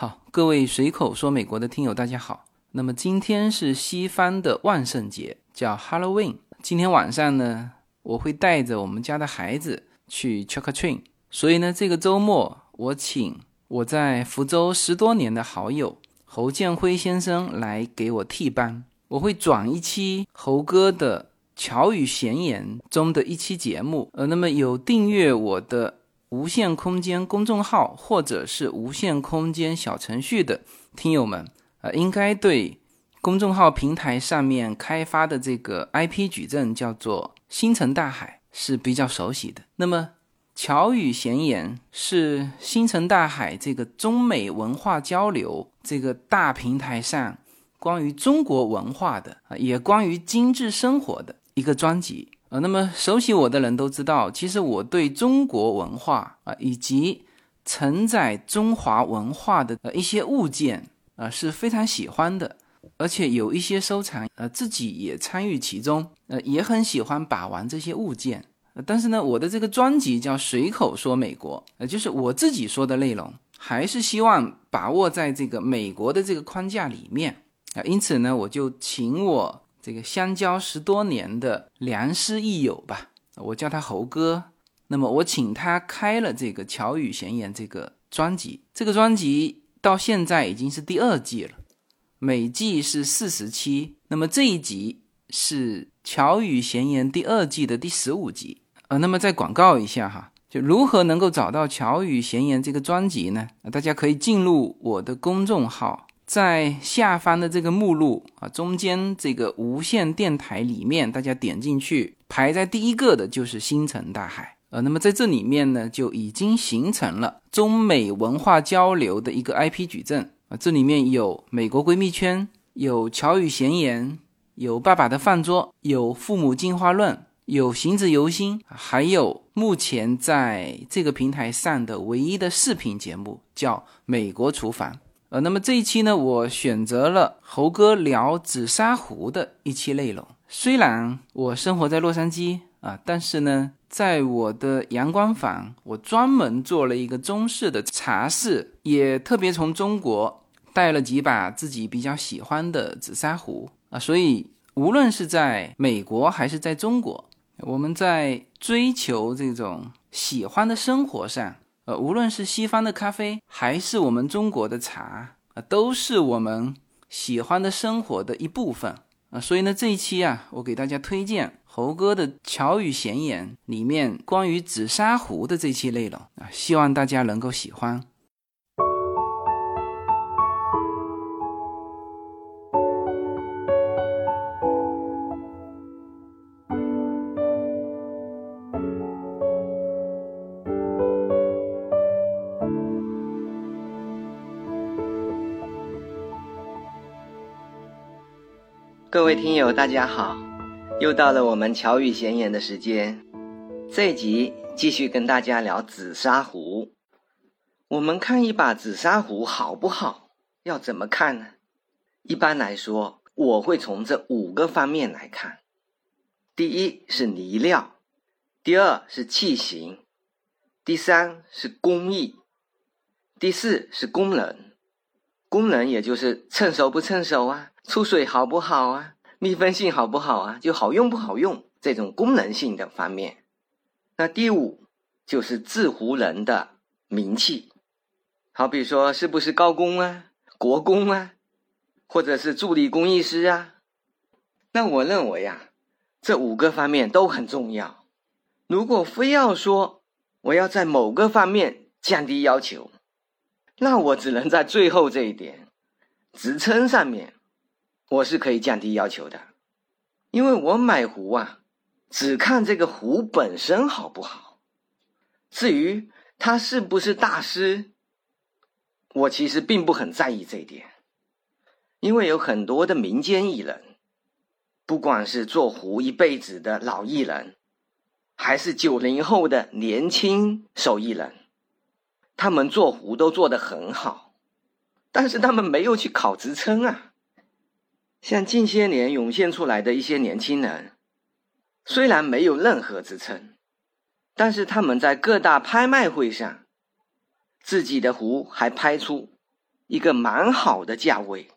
好，各位随口说美国的听友，大家好。那么今天是西方的万圣节，叫 Halloween。今天晚上呢，我会带着我们家的孩子去 trick or treat。所以呢，这个周末我请我在福州十多年的好友侯建辉先生来给我替班。我会转一期侯哥的《巧语闲言》中的一期节目。呃，那么有订阅我的。无限空间公众号或者是无限空间小程序的听友们，呃，应该对公众号平台上面开发的这个 IP 矩阵叫做“星辰大海”是比较熟悉的。那么，巧语闲言是星辰大海这个中美文化交流这个大平台上关于中国文化的啊，也关于精致生活的一个专辑。呃，那么熟悉我的人都知道，其实我对中国文化啊，以及承载中华文化的呃一些物件啊，是非常喜欢的，而且有一些收藏，呃，自己也参与其中，呃，也很喜欢把玩这些物件。但是呢，我的这个专辑叫随口说美国，呃，就是我自己说的内容，还是希望把握在这个美国的这个框架里面啊，因此呢，我就请我。这个相交十多年的良师益友吧，我叫他猴哥。那么我请他开了这个《巧语闲言》这个专辑，这个专辑到现在已经是第二季了，每季是四十期。那么这一集是《巧语闲言》第二季的第十五集。呃，那么再广告一下哈，就如何能够找到《巧语闲言》这个专辑呢？大家可以进入我的公众号。在下方的这个目录啊，中间这个无线电台里面，大家点进去，排在第一个的就是星辰大海。呃，那么在这里面呢，就已经形成了中美文化交流的一个 IP 矩阵啊。这里面有美国闺蜜圈，有巧语闲言，有爸爸的饭桌，有父母进化论，有行子游心，还有目前在这个平台上的唯一的视频节目，叫美国厨房。呃，那么这一期呢，我选择了猴哥聊紫砂壶的一期内容。虽然我生活在洛杉矶啊，但是呢，在我的阳光房，我专门做了一个中式的茶室，也特别从中国带了几把自己比较喜欢的紫砂壶啊。所以，无论是在美国还是在中国，我们在追求这种喜欢的生活上。呃，无论是西方的咖啡，还是我们中国的茶，啊，都是我们喜欢的生活的一部分啊。所以呢，这一期啊，我给大家推荐猴哥的《巧语闲言》里面关于紫砂壶的这期内容啊，希望大家能够喜欢。各位听友，大家好，又到了我们巧语闲言的时间。这一集继续跟大家聊紫砂壶。我们看一把紫砂壶好不好，要怎么看呢？一般来说，我会从这五个方面来看。第一是泥料，第二是器型，第三是工艺，第四是功能。功能也就是趁手不趁手啊。出水好不好啊？密封性好不好啊？就好用不好用这种功能性的方面。那第五就是制壶人的名气，好比说是不是高工啊、国工啊，或者是助理工艺师啊？那我认为呀，这五个方面都很重要。如果非要说我要在某个方面降低要求，那我只能在最后这一点，职称上面。我是可以降低要求的，因为我买壶啊，只看这个壶本身好不好。至于他是不是大师，我其实并不很在意这一点，因为有很多的民间艺人，不管是做壶一辈子的老艺人，还是九零后的年轻手艺人，他们做壶都做得很好，但是他们没有去考职称啊。像近些年涌现出来的一些年轻人，虽然没有任何支撑，但是他们在各大拍卖会上，自己的壶还拍出一个蛮好的价位。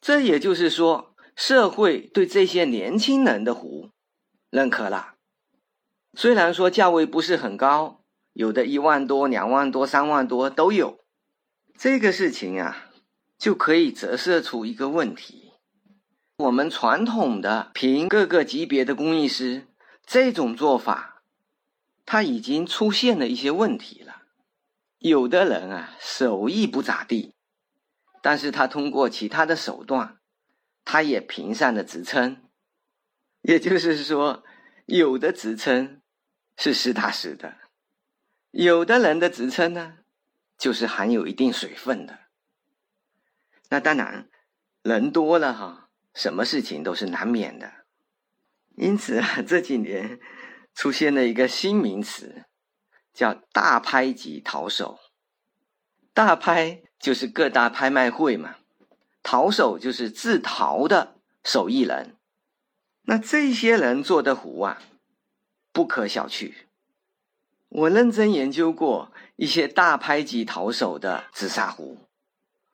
这也就是说，社会对这些年轻人的壶认可了。虽然说价位不是很高，有的一万多、两万多、三万多都有。这个事情啊，就可以折射出一个问题：我们传统的评各个级别的工艺师这种做法，它已经出现了一些问题了。有的人啊，手艺不咋地。但是他通过其他的手段，他也评上了职称，也就是说，有的职称是实打实的，有的人的职称呢，就是含有一定水分的。那当然，人多了哈，什么事情都是难免的。因此啊，这几年出现了一个新名词，叫“大拍级陶手”，大拍。就是各大拍卖会嘛，陶手就是自陶的手艺人，那这些人做的壶啊，不可小觑。我认真研究过一些大拍级陶手的紫砂壶，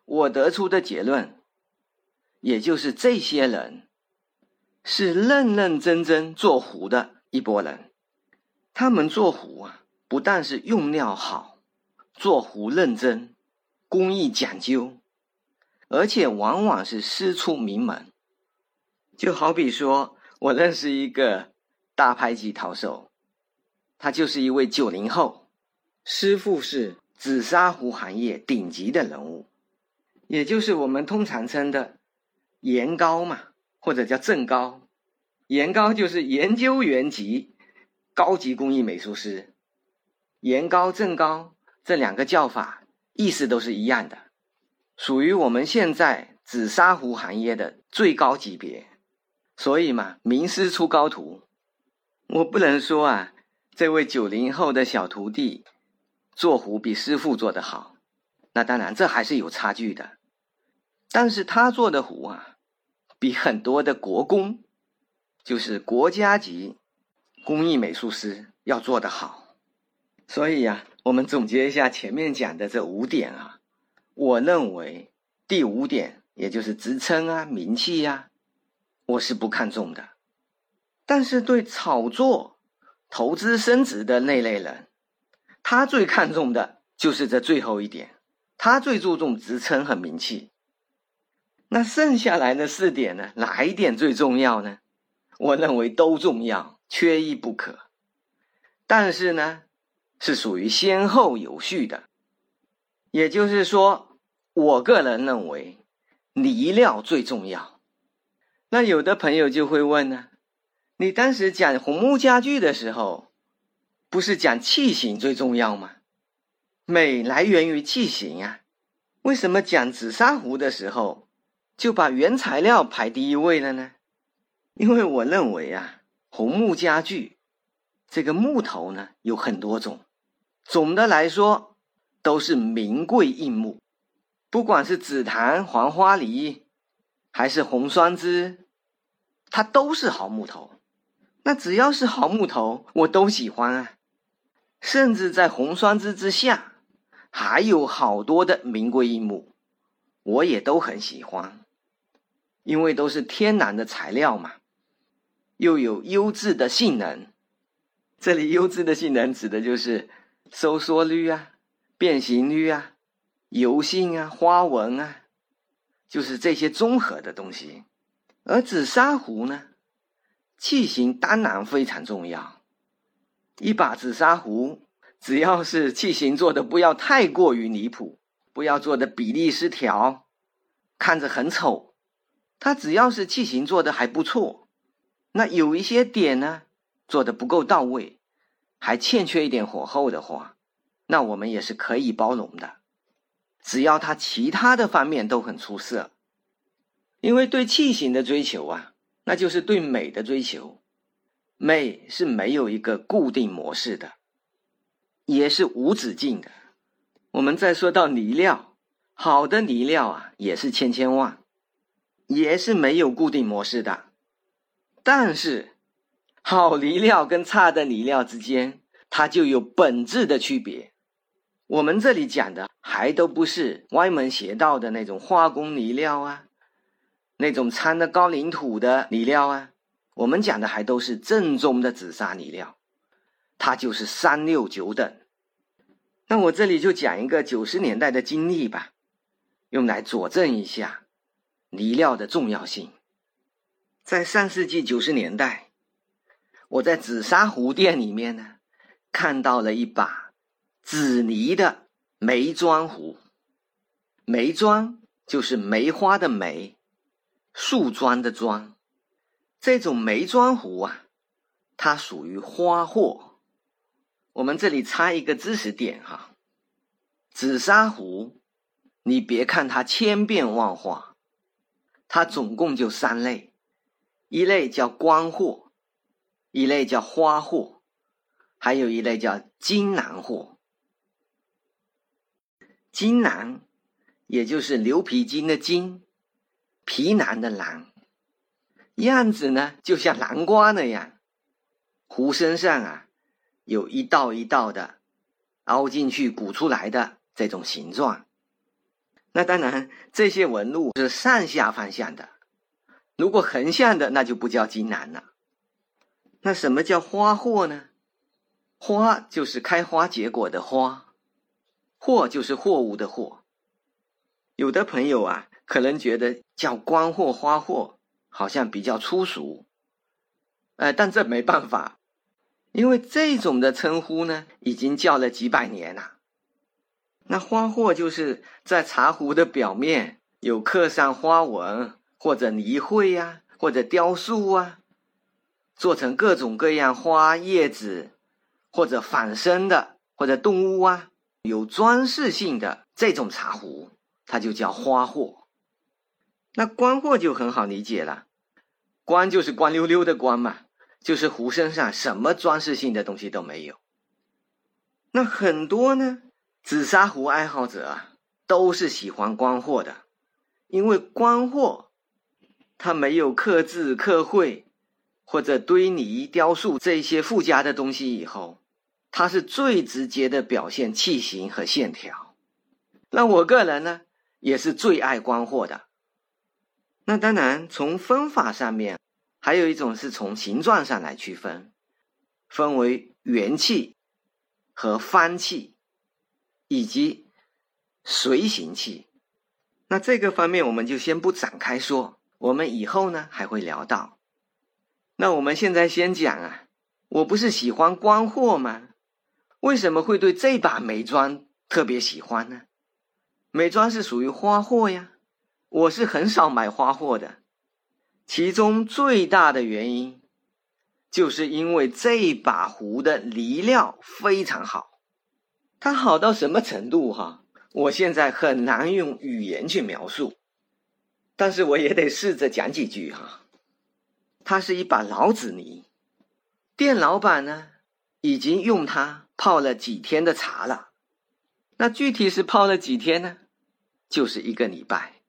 我得出的结论，也就是这些人是认认真真做壶的一拨人。他们做壶啊，不但是用料好，做壶认真。工艺讲究，而且往往是师出名门。就好比说，我认识一个大拍级陶手，他就是一位九零后，师傅是紫砂壶行业顶级的人物，也就是我们通常称的研高嘛，或者叫正高。研高就是研究员级高级工艺美术师，研高、正高这两个叫法。意思都是一样的，属于我们现在紫砂壶行业的最高级别，所以嘛，名师出高徒。我不能说啊，这位九零后的小徒弟做壶比师傅做的好，那当然这还是有差距的。但是他做的壶啊，比很多的国工，就是国家级工艺美术师要做得好，所以呀。我们总结一下前面讲的这五点啊，我认为第五点，也就是职称啊、名气呀，我是不看重的。但是对炒作、投资升值的那类人，他最看重的就是这最后一点，他最注重职称和名气。那剩下来的四点呢？哪一点最重要呢？我认为都重要，缺一不可。但是呢？是属于先后有序的，也就是说，我个人认为泥料最重要。那有的朋友就会问呢，你当时讲红木家具的时候，不是讲器型最重要吗？美来源于器型啊，为什么讲紫砂壶的时候就把原材料排第一位了呢？因为我认为啊，红木家具这个木头呢有很多种。总的来说，都是名贵硬木，不管是紫檀、黄花梨，还是红酸枝，它都是好木头。那只要是好木头，我都喜欢啊。甚至在红酸枝之下，还有好多的名贵硬木，我也都很喜欢，因为都是天然的材料嘛，又有优质的性能。这里优质的性能指的就是。收缩率啊，变形率啊，油性啊，花纹啊，就是这些综合的东西。而紫砂壶呢，器型当然非常重要。一把紫砂壶，只要是器型做的不要太过于离谱，不要做的比例失调，看着很丑。它只要是器型做的还不错，那有一些点呢，做的不够到位。还欠缺一点火候的话，那我们也是可以包容的，只要它其他的方面都很出色。因为对器型的追求啊，那就是对美的追求，美是没有一个固定模式的，也是无止境的。我们再说到泥料，好的泥料啊，也是千千万，也是没有固定模式的，但是。好泥料跟差的泥料之间，它就有本质的区别。我们这里讲的还都不是歪门邪道的那种化工泥料啊，那种掺的高岭土的泥料啊，我们讲的还都是正宗的紫砂泥料，它就是三六九等。那我这里就讲一个九十年代的经历吧，用来佐证一下泥料的重要性。在上世纪九十年代，我在紫砂壶店里面呢，看到了一把。紫泥的梅庄壶，梅庄就是梅花的梅，树桩的桩。这种梅庄壶啊，它属于花货。我们这里插一个知识点哈，紫砂壶，你别看它千变万化，它总共就三类，一类叫官货，一类叫花货，还有一类叫金南货。金南，也就是牛皮筋的筋，皮囊的囊，样子呢就像南瓜那样，壶身上啊有一道一道的凹进去鼓出来的这种形状。那当然，这些纹路是上下方向的，如果横向的那就不叫金兰了。那什么叫花货呢？花就是开花结果的花。货就是货物的货，有的朋友啊，可能觉得叫官货、花货好像比较粗俗，呃，但这没办法，因为这种的称呼呢，已经叫了几百年了。那花货就是在茶壶的表面有刻上花纹，或者泥绘呀，或者雕塑啊，做成各种各样花叶子，或者仿生的，或者动物啊。有装饰性的这种茶壶，它就叫花货。那官货就很好理解了，官就是光溜溜的官嘛，就是壶身上什么装饰性的东西都没有。那很多呢，紫砂壶爱好者啊，都是喜欢官货的，因为官货它没有刻字刻绘或者堆泥雕塑这些附加的东西以后。它是最直接的表现器型和线条，那我个人呢也是最爱官货的。那当然，从分法上面，还有一种是从形状上来区分，分为圆器和方器，以及随行器。那这个方面我们就先不展开说，我们以后呢还会聊到。那我们现在先讲啊，我不是喜欢官货吗？为什么会对这把美妆特别喜欢呢？美妆是属于花货呀，我是很少买花货的。其中最大的原因，就是因为这把壶的泥料非常好。它好到什么程度哈？我现在很难用语言去描述，但是我也得试着讲几句哈。它是一把老紫泥，店老板呢已经用它。泡了几天的茶了，那具体是泡了几天呢？就是一个礼拜，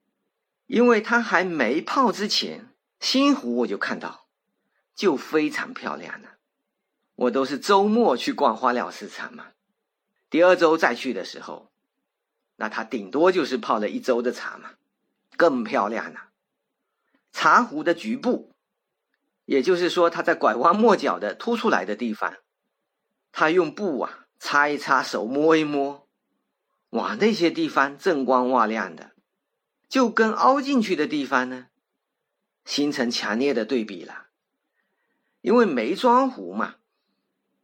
因为它还没泡之前，新壶我就看到，就非常漂亮了。我都是周末去逛花鸟市场嘛，第二周再去的时候，那他顶多就是泡了一周的茶嘛，更漂亮了。茶壶的局部，也就是说他在拐弯抹角的凸出来的地方。他用布啊擦一擦，手摸一摸，哇，那些地方锃光瓦亮的，就跟凹进去的地方呢，形成强烈的对比了。因为梅庄壶嘛，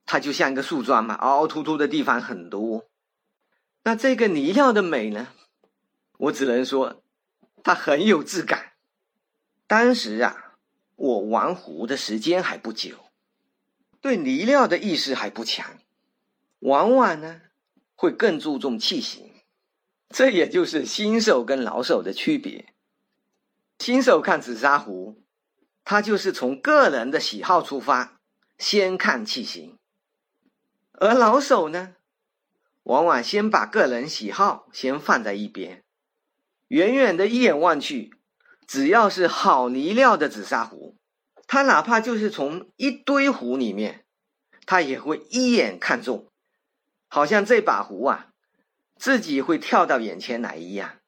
它就像一个树桩嘛，凹凹凸凸的地方很多。那这个泥料的美呢，我只能说它很有质感。当时啊，我玩壶的时间还不久。对泥料的意识还不强，往往呢会更注重器型，这也就是新手跟老手的区别。新手看紫砂壶，他就是从个人的喜好出发，先看器型；而老手呢，往往先把个人喜好先放在一边，远远的一眼望去，只要是好泥料的紫砂壶。他哪怕就是从一堆壶里面，他也会一眼看中，好像这把壶啊，自己会跳到眼前来一样。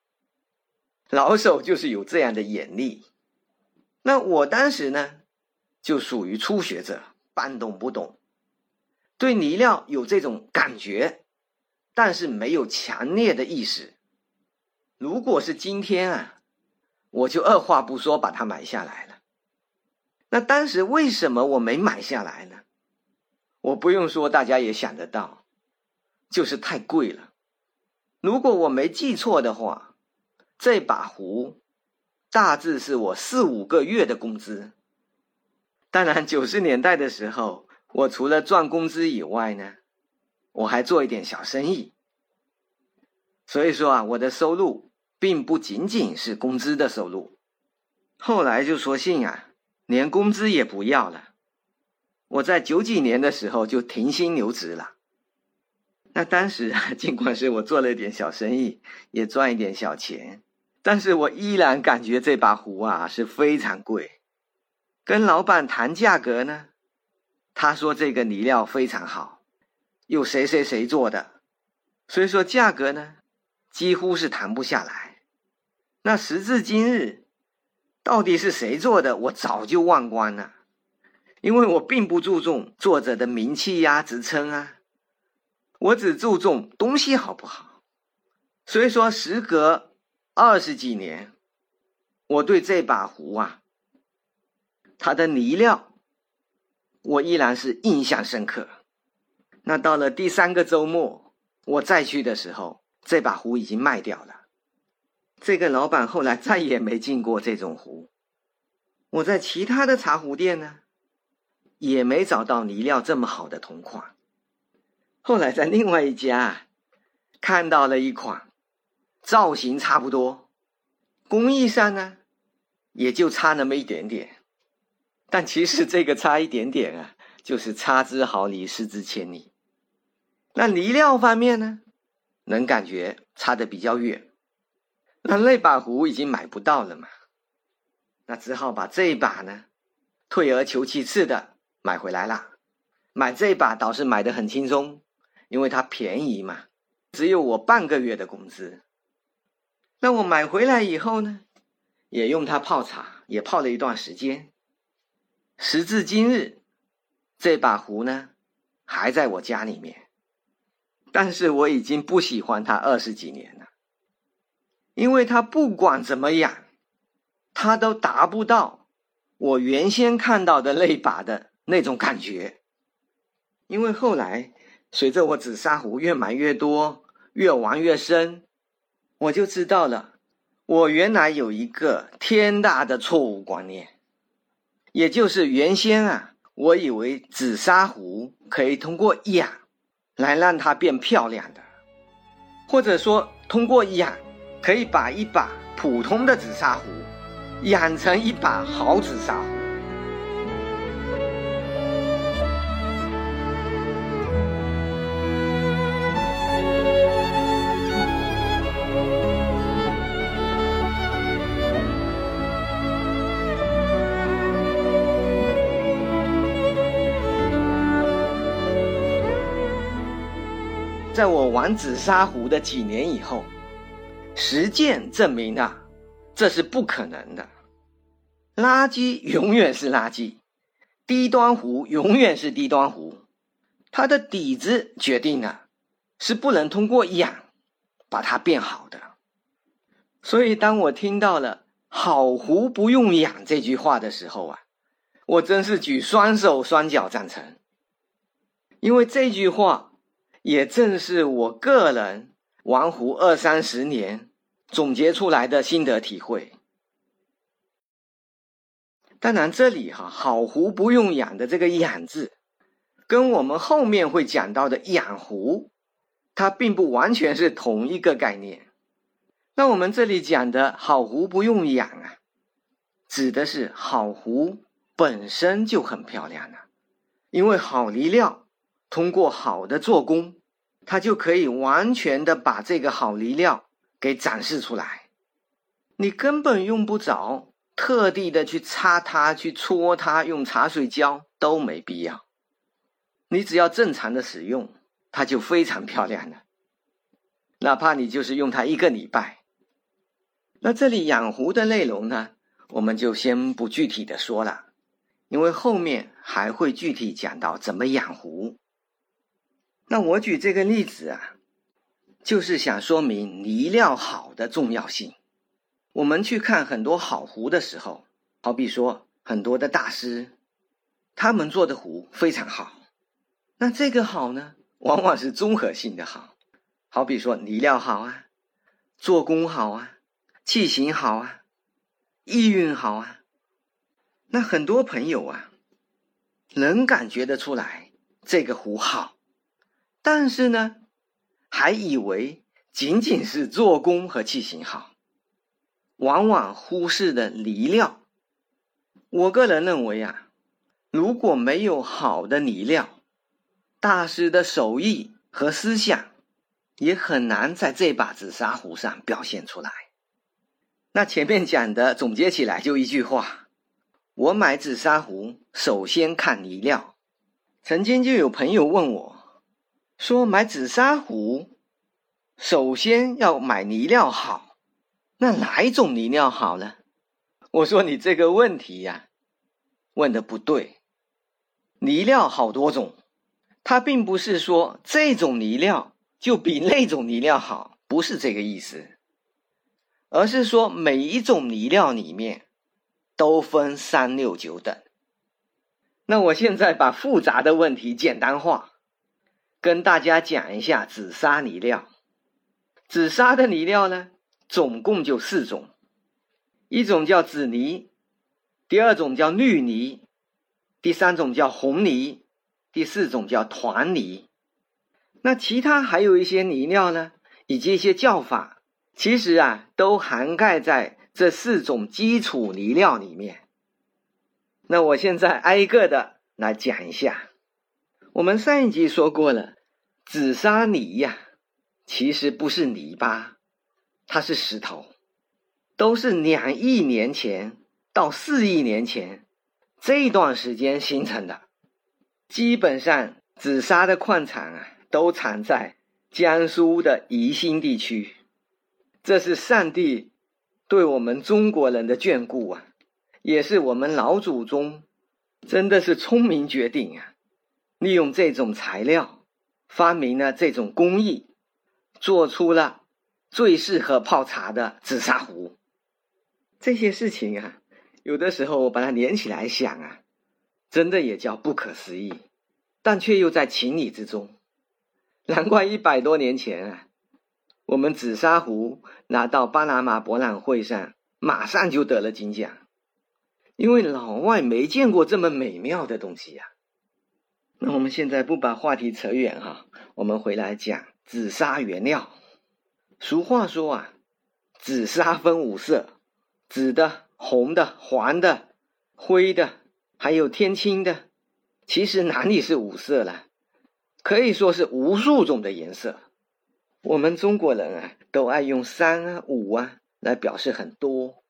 老手就是有这样的眼力。那我当时呢，就属于初学者，半懂不懂，对泥料有这种感觉，但是没有强烈的意识。如果是今天啊，我就二话不说把它买下来了。那当时为什么我没买下来呢？我不用说，大家也想得到，就是太贵了。如果我没记错的话，这把壶大致是我四五个月的工资。当然，九十年代的时候，我除了赚工资以外呢，我还做一点小生意。所以说啊，我的收入并不仅仅是工资的收入。后来就索性啊，连工资也不要了。我在九几年的时候就停薪留职了。那当时啊，尽管是我做了一点小生意，也赚一点小钱，但是我依然感觉这把壶啊是非常贵。跟老板谈价格呢，他说这个泥料非常好，有谁谁谁做的，所以说价格呢几乎是谈不下来。那时至今日，到底是谁做的，我早就忘光了，因为我并不注重作者的名气呀、职称啊。我只注重东西好不好，所以说时隔二十几年，我对这把壶啊，它的泥料，我依然是印象深刻。那到了第三个周末，我再去的时候，这把壶已经卖掉了。这个老板后来再也没进过这种壶。我在其他的茶壶店呢，也没找到泥料这么好的铜款。后来在另外一家看到了一款，造型差不多，工艺上呢也就差那么一点点，但其实 这个差一点点啊，就是差之毫厘，失之千里。那泥料方面呢，能感觉差的比较远。那那把壶已经买不到了嘛，那只好把这一把呢，退而求其次的买回来了。买这把倒是买的很轻松。因为它便宜嘛，只有我半个月的工资。那我买回来以后呢，也用它泡茶，也泡了一段时间。时至今日，这把壶呢还在我家里面，但是我已经不喜欢它二十几年了，因为它不管怎么养，它都达不到我原先看到的那把的那种感觉。因为后来。随着我紫砂壶越买越多，越玩越深，我就知道了，我原来有一个天大的错误观念，也就是原先啊，我以为紫砂壶可以通过养来让它变漂亮的，或者说通过养可以把一把普通的紫砂壶养成一把好紫砂壶。在我玩紫砂壶的几年以后，实践证明啊，这是不可能的。垃圾永远是垃圾，低端壶永远是低端壶，它的底子决定了，是不能通过养把它变好的。所以，当我听到了“好壶不用养”这句话的时候啊，我真是举双手双脚赞成，因为这句话。也正是我个人玩壶二三十年总结出来的心得体会。当然，这里哈好壶不用养的这个“养”字，跟我们后面会讲到的养壶，它并不完全是同一个概念。那我们这里讲的好壶不用养啊，指的是好壶本身就很漂亮了，因为好泥料。通过好的做工，它就可以完全的把这个好泥料给展示出来。你根本用不着特地的去擦它、去搓它，用茶水浇都没必要。你只要正常的使用，它就非常漂亮了。哪怕你就是用它一个礼拜。那这里养壶的内容呢，我们就先不具体的说了，因为后面还会具体讲到怎么养壶。那我举这个例子啊，就是想说明泥料好的重要性。我们去看很多好壶的时候，好比说很多的大师，他们做的壶非常好。那这个好呢，往往是综合性的好，好比说泥料好啊，做工好啊，器型好啊，意蕴好啊。那很多朋友啊，能感觉得出来这个壶好。但是呢，还以为仅仅是做工和器型好，往往忽视了泥料。我个人认为啊，如果没有好的泥料，大师的手艺和思想也很难在这把紫砂壶上表现出来。那前面讲的总结起来就一句话：我买紫砂壶，首先看泥料。曾经就有朋友问我。说买紫砂壶，首先要买泥料好。那哪一种泥料好呢？我说你这个问题呀，问的不对。泥料好多种，它并不是说这种泥料就比那种泥料好，不是这个意思，而是说每一种泥料里面都分三六九等。那我现在把复杂的问题简单化。跟大家讲一下紫砂泥料。紫砂的泥料呢，总共就四种，一种叫紫泥，第二种叫绿泥，第三种叫红泥，第四种叫团泥。那其他还有一些泥料呢，以及一些叫法，其实啊，都涵盖在这四种基础泥料里面。那我现在挨个的来讲一下。我们上一集说过了，紫砂泥呀，其实不是泥巴，它是石头，都是两亿年前到四亿年前这一段时间形成的。基本上，紫砂的矿产啊，都产在江苏的宜兴地区。这是上帝对我们中国人的眷顾啊，也是我们老祖宗真的是聪明绝顶啊。利用这种材料，发明了这种工艺，做出了最适合泡茶的紫砂壶。这些事情啊，有的时候我把它连起来想啊，真的也叫不可思议，但却又在情理之中。难怪一百多年前啊，我们紫砂壶拿到巴拿马博览会上，马上就得了金奖，因为老外没见过这么美妙的东西呀。那我们现在不把话题扯远哈，我们回来讲紫砂原料。俗话说啊，紫砂分五色：紫的、红的、黄的、灰的，还有天青的。其实哪里是五色了？可以说是无数种的颜色。我们中国人啊，都爱用三啊、五啊来表示很多。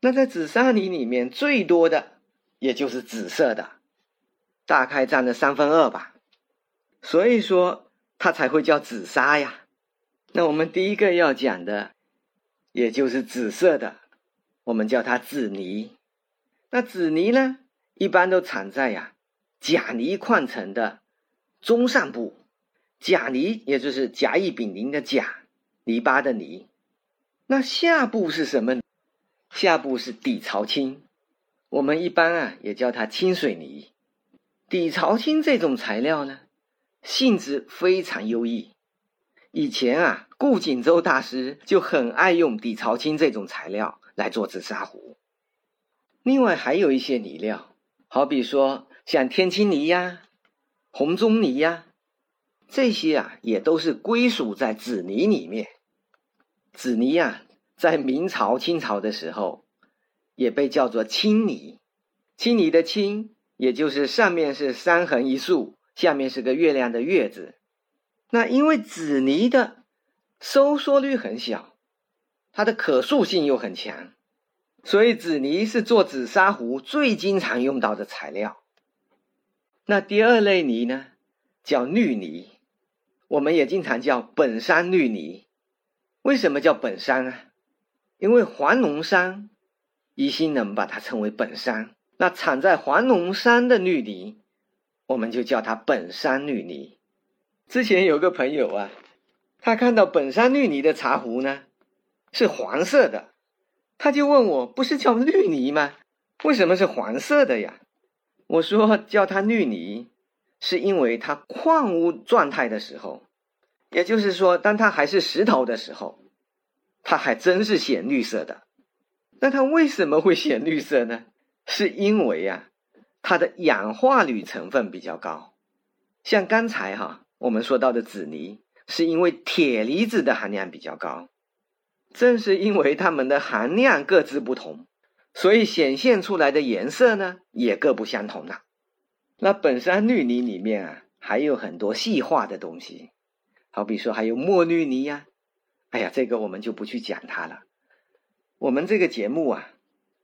那在紫砂泥里面最多的，也就是紫色的。大概占了三分二吧，所以说它才会叫紫砂呀。那我们第一个要讲的，也就是紫色的，我们叫它紫泥。那紫泥呢，一般都产在呀钾泥矿层的中上部。钾泥也就是甲乙丙丁的甲，泥巴的泥。那下部是什么？下部是底槽青，我们一般啊也叫它清水泥。底槽青这种材料呢，性质非常优异。以前啊，顾景舟大师就很爱用底槽青这种材料来做紫砂壶。另外还有一些泥料，好比说像天青泥呀、红棕泥呀，这些啊也都是归属在紫泥里面。紫泥啊，在明朝、清朝的时候，也被叫做青泥。青泥的青。也就是上面是三横一竖，下面是个月亮的月字。那因为紫泥的收缩率很小，它的可塑性又很强，所以紫泥是做紫砂壶最经常用到的材料。那第二类泥呢，叫绿泥，我们也经常叫本山绿泥。为什么叫本山啊？因为黄龙山，宜兴人把它称为本山。那产在黄龙山的绿泥，我们就叫它本山绿泥。之前有个朋友啊，他看到本山绿泥的茶壶呢，是黄色的，他就问我：“不是叫绿泥吗？为什么是黄色的呀？”我说：“叫它绿泥，是因为它矿物状态的时候，也就是说，当它还是石头的时候，它还真是显绿色的。那它为什么会显绿色呢？是因为啊，它的氧化铝成分比较高。像刚才哈。”我们说到的紫泥，是因为铁离子的含量比较高，正是因为它们的含量各自不同，所以显现出来的颜色呢也各不相同了。那本山绿泥里面啊，还有很多细化的东西，好比说还有墨绿泥呀，哎呀，这个我们就不去讲它了。我们这个节目啊，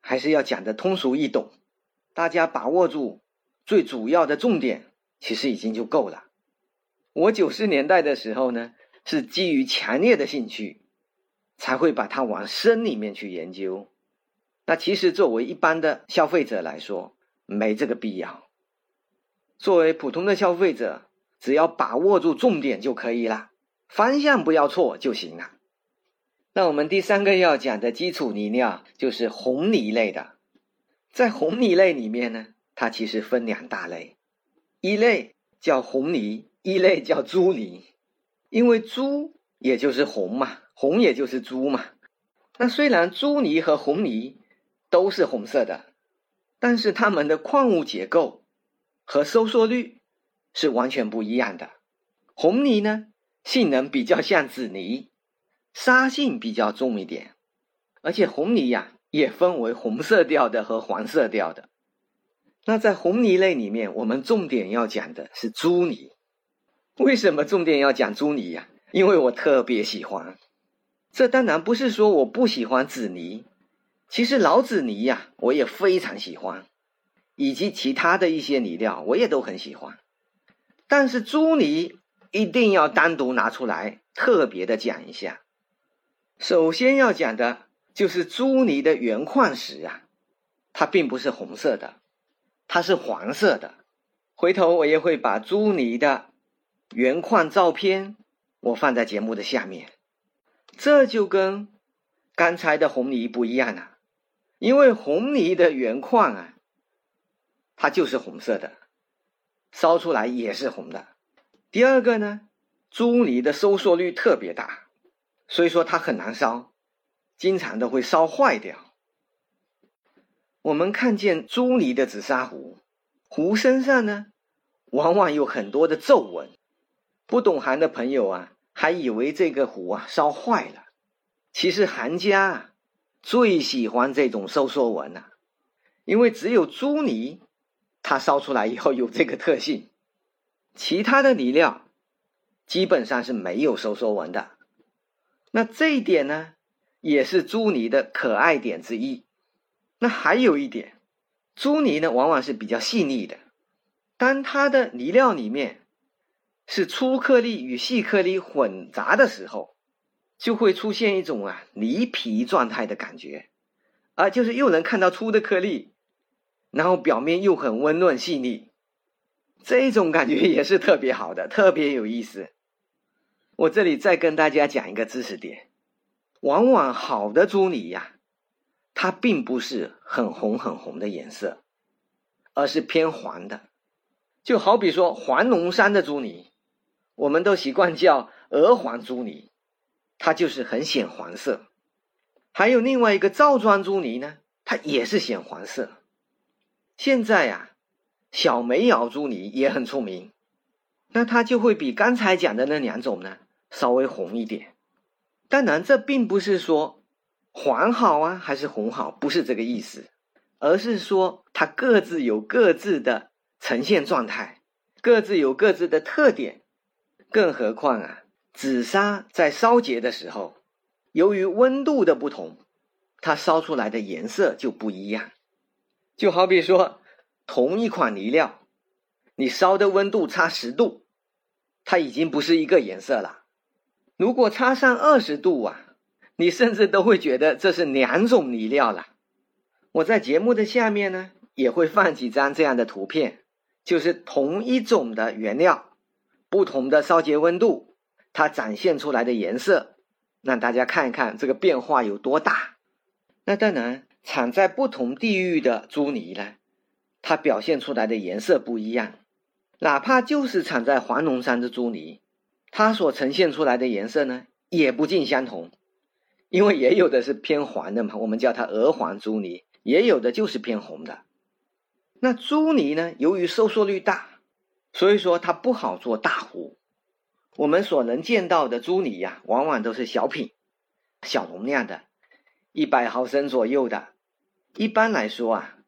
还是要讲的通俗易懂，大家把握住最主要的重点，其实已经就够了。我九十年代的时候呢，是基于强烈的兴趣，才会把它往深里面去研究。那其实作为一般的消费者来说，没这个必要。作为普通的消费者，只要把握住重点就可以了，方向不要错就行了。那我们第三个要讲的基础泥料就是红泥类的。在红泥类里面呢，它其实分两大类，一类叫红泥。一类叫朱泥，因为朱也就是红嘛，红也就是朱嘛。那虽然朱泥和红泥都是红色的，但是它们的矿物结构和收缩率是完全不一样的。红泥呢，性能比较像紫泥，沙性比较重一点，而且红泥呀也分为红色调的和黄色调的。那在红泥类里面，我们重点要讲的是朱泥。为什么重点要讲朱泥呀？因为我特别喜欢。这当然不是说我不喜欢紫泥，其实老紫泥呀，我也非常喜欢，以及其他的一些泥料，我也都很喜欢。但是朱泥一定要单独拿出来特别的讲一下。首先要讲的就是朱泥的原矿石啊，它并不是红色的，它是黄色的。回头我也会把朱泥的。原矿照片我放在节目的下面，这就跟刚才的红泥不一样了，因为红泥的原矿啊，它就是红色的，烧出来也是红的。第二个呢，朱泥的收缩率特别大，所以说它很难烧，经常都会烧坏掉。我们看见朱泥的紫砂壶，壶身上呢，往往有很多的皱纹。不懂行的朋友啊，还以为这个壶啊烧坏了。其实行家最喜欢这种收缩纹了，因为只有朱泥，它烧出来以后有这个特性，其他的泥料基本上是没有收缩纹的。那这一点呢，也是朱泥的可爱点之一。那还有一点，朱泥呢往往是比较细腻的，当它的泥料里面。是粗颗粒与细颗粒混杂的时候，就会出现一种啊泥皮状态的感觉，啊，就是又能看到粗的颗粒，然后表面又很温润细腻，这种感觉也是特别好的，特别有意思。我这里再跟大家讲一个知识点：往往好的朱泥呀，它并不是很红很红的颜色，而是偏黄的，就好比说黄龙山的朱泥。我们都习惯叫鹅黄朱泥，它就是很显黄色。还有另外一个赵庄朱泥呢，它也是显黄色。现在呀，小梅窑朱泥也很出名，那它就会比刚才讲的那两种呢稍微红一点。当然，这并不是说黄好啊还是红好，不是这个意思，而是说它各自有各自的呈现状态，各自有各自的特点。更何况啊，紫砂在烧结的时候，由于温度的不同，它烧出来的颜色就不一样。就好比说，同一款泥料，你烧的温度差十度，它已经不是一个颜色了。如果差上二十度啊，你甚至都会觉得这是两种泥料了。我在节目的下面呢，也会放几张这样的图片，就是同一种的原料，不同的烧结温度，它展现出来的颜色，让大家看一看这个变化有多大。那当然，产在不同地域的朱泥呢，它表现出来的颜色不一样。哪怕就是产在黄龙山的朱泥，它所呈现出来的颜色呢，也不尽相同。因为也有的是偏黄的嘛，我们叫它鹅黄朱泥，也有的就是偏红的。那朱泥呢，由于收缩率大，所以说它不好做大壶。我们所能见到的朱泥呀，往往都是小品、小容量的。一百毫升左右的，一般来说啊，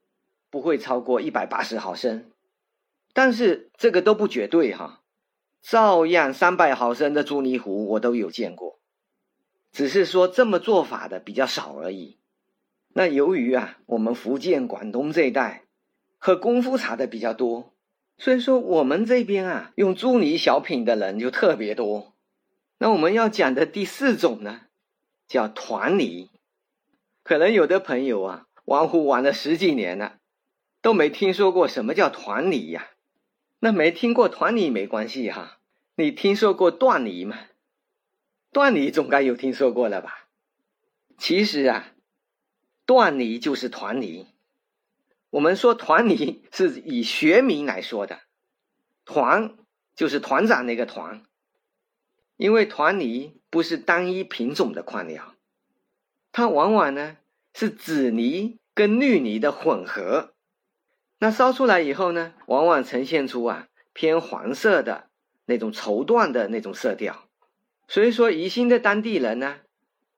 不会超过一百八十毫升。但是这个都不绝对哈，照样三百毫升的朱泥壶我都有见过，只是说这么做法的比较少而已。那由于啊，我们福建、广东这一带喝功夫茶的比较多，所以说我们这边啊，用朱泥小品的人就特别多。那我们要讲的第四种呢，叫团泥。可能有的朋友啊，玩壶玩了十几年了，都没听说过什么叫团泥呀。那没听过团泥没关系哈，你听说过断泥吗？断泥总该有听说过了吧？其实啊，断泥就是团泥。我们说团泥 是以学名来说的，团就是团长那个团，因为团泥不是单一品种的矿料。它往往呢是紫泥跟绿泥的混合，那烧出来以后呢，往往呈现出啊偏黄色的那种绸缎的那种色调，所以说宜兴的当地人呢，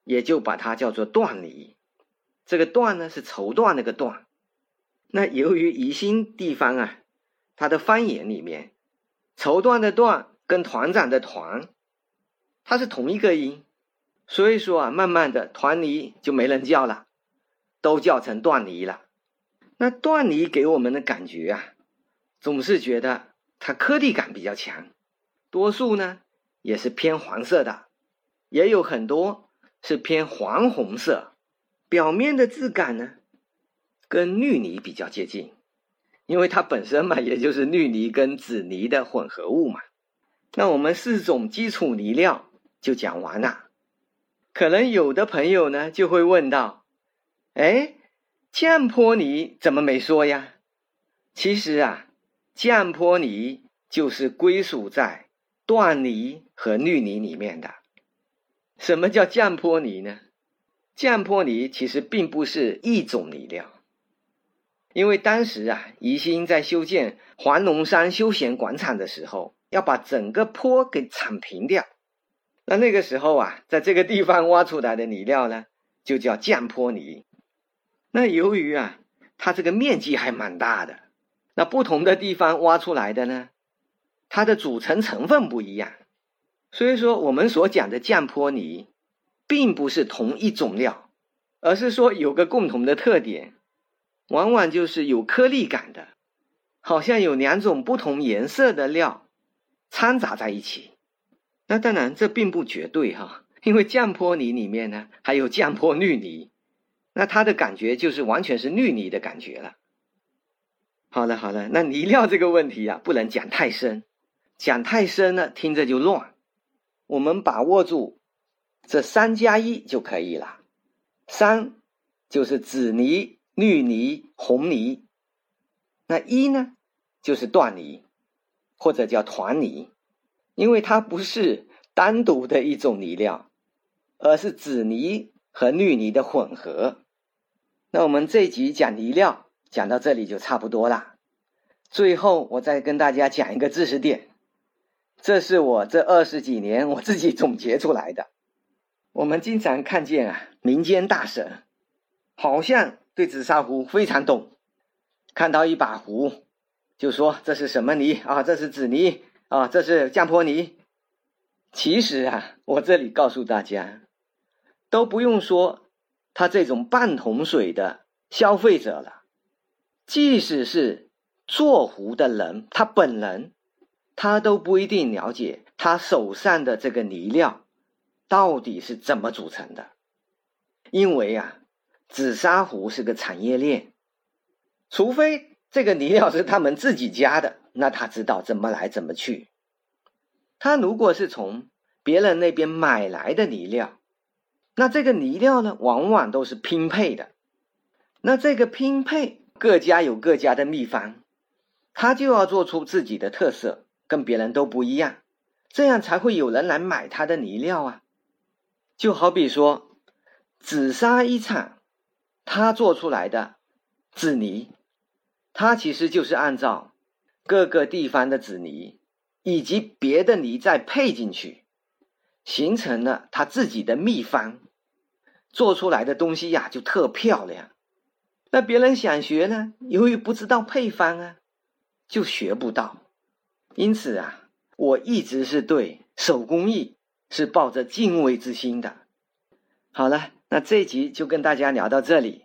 也就把它叫做缎泥。这个缎呢是绸缎那个缎，那由于宜兴地方啊，它的方言里面，绸缎的缎跟团长的团，它是同一个音。所以说啊，慢慢的团泥就没人叫了，都叫成缎泥了。那缎泥给我们的感觉啊，总是觉得它颗粒感比较强，多数呢也是偏黄色的，也有很多是偏黄红色，表面的质感呢跟绿泥比较接近，因为它本身嘛，也就是绿泥跟紫泥的混合物嘛。那我们四种基础泥料就讲完了。可能有的朋友呢就会问到：“哎，降坡泥怎么没说呀？”其实啊，降坡泥就是归属在断泥和绿泥里面的。什么叫降坡泥呢？降坡泥其实并不是一种泥料，因为当时啊，宜兴在修建黄龙山休闲广场的时候，要把整个坡给铲平掉。那那个时候啊，在这个地方挖出来的泥料呢，就叫降坡泥。那由于啊，它这个面积还蛮大的，那不同的地方挖出来的呢，它的组成成分不一样，所以说我们所讲的降坡泥，并不是同一种料，而是说有个共同的特点，往往就是有颗粒感的，好像有两种不同颜色的料掺杂在一起。那当然，这并不绝对哈，因为降坡泥里面呢还有降坡绿泥，那他的感觉就是完全是绿泥的感觉了。好了好了，那泥料这个问题啊，不能讲太深，讲太深了听着就乱。我们把握住这三加一就可以了。三就是紫泥、绿泥、红泥，那一呢就是断泥，或者叫团泥。因为它不是单独的一种泥料，而是紫泥和绿泥的混合。那我们这集讲泥料讲到这里就差不多了。最后我再跟大家讲一个知识点，这是我这二十几年我自己总结出来的。我们经常看见啊，民间大神好像对紫砂壶非常懂，看到一把壶就说这是什么泥啊？这是紫泥。啊，这是降坡泥。其实啊，我这里告诉大家，都不用说他这种半桶水的消费者了，即使是做壶的人，他本人他都不一定了解他手上的这个泥料到底是怎么组成的。因为啊，紫砂壶是个产业链，除非这个泥料是他们自己家的，那他知道怎么来怎么去。他如果是从别人那边买来的泥料，那这个泥料呢，往往都是拼配的。那这个拼配，各家有各家的秘方，他就要做出自己的特色，跟别人都不一样，这样才会有人来买他的泥料啊。就好比说，紫砂一厂，它做出来的紫泥，它其实就是按照各个地方的紫泥以及别的泥再配进去，形成了他自己的秘方，做出来的东西呀就特漂亮。那别人想学呢，由于不知道配方啊，就学不到。因此啊，我一直是对手工艺是抱着敬畏之心的。好了，那这集就跟大家聊到这里，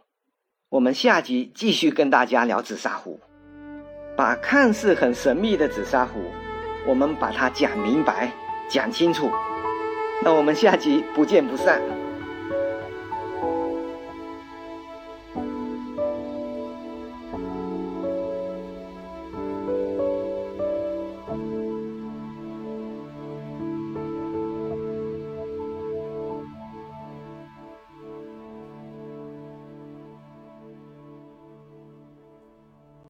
我们下集继续跟大家聊紫砂壶，把看似很神秘的紫砂壶，我们把它讲明白、讲清楚。那我们下集不见不散。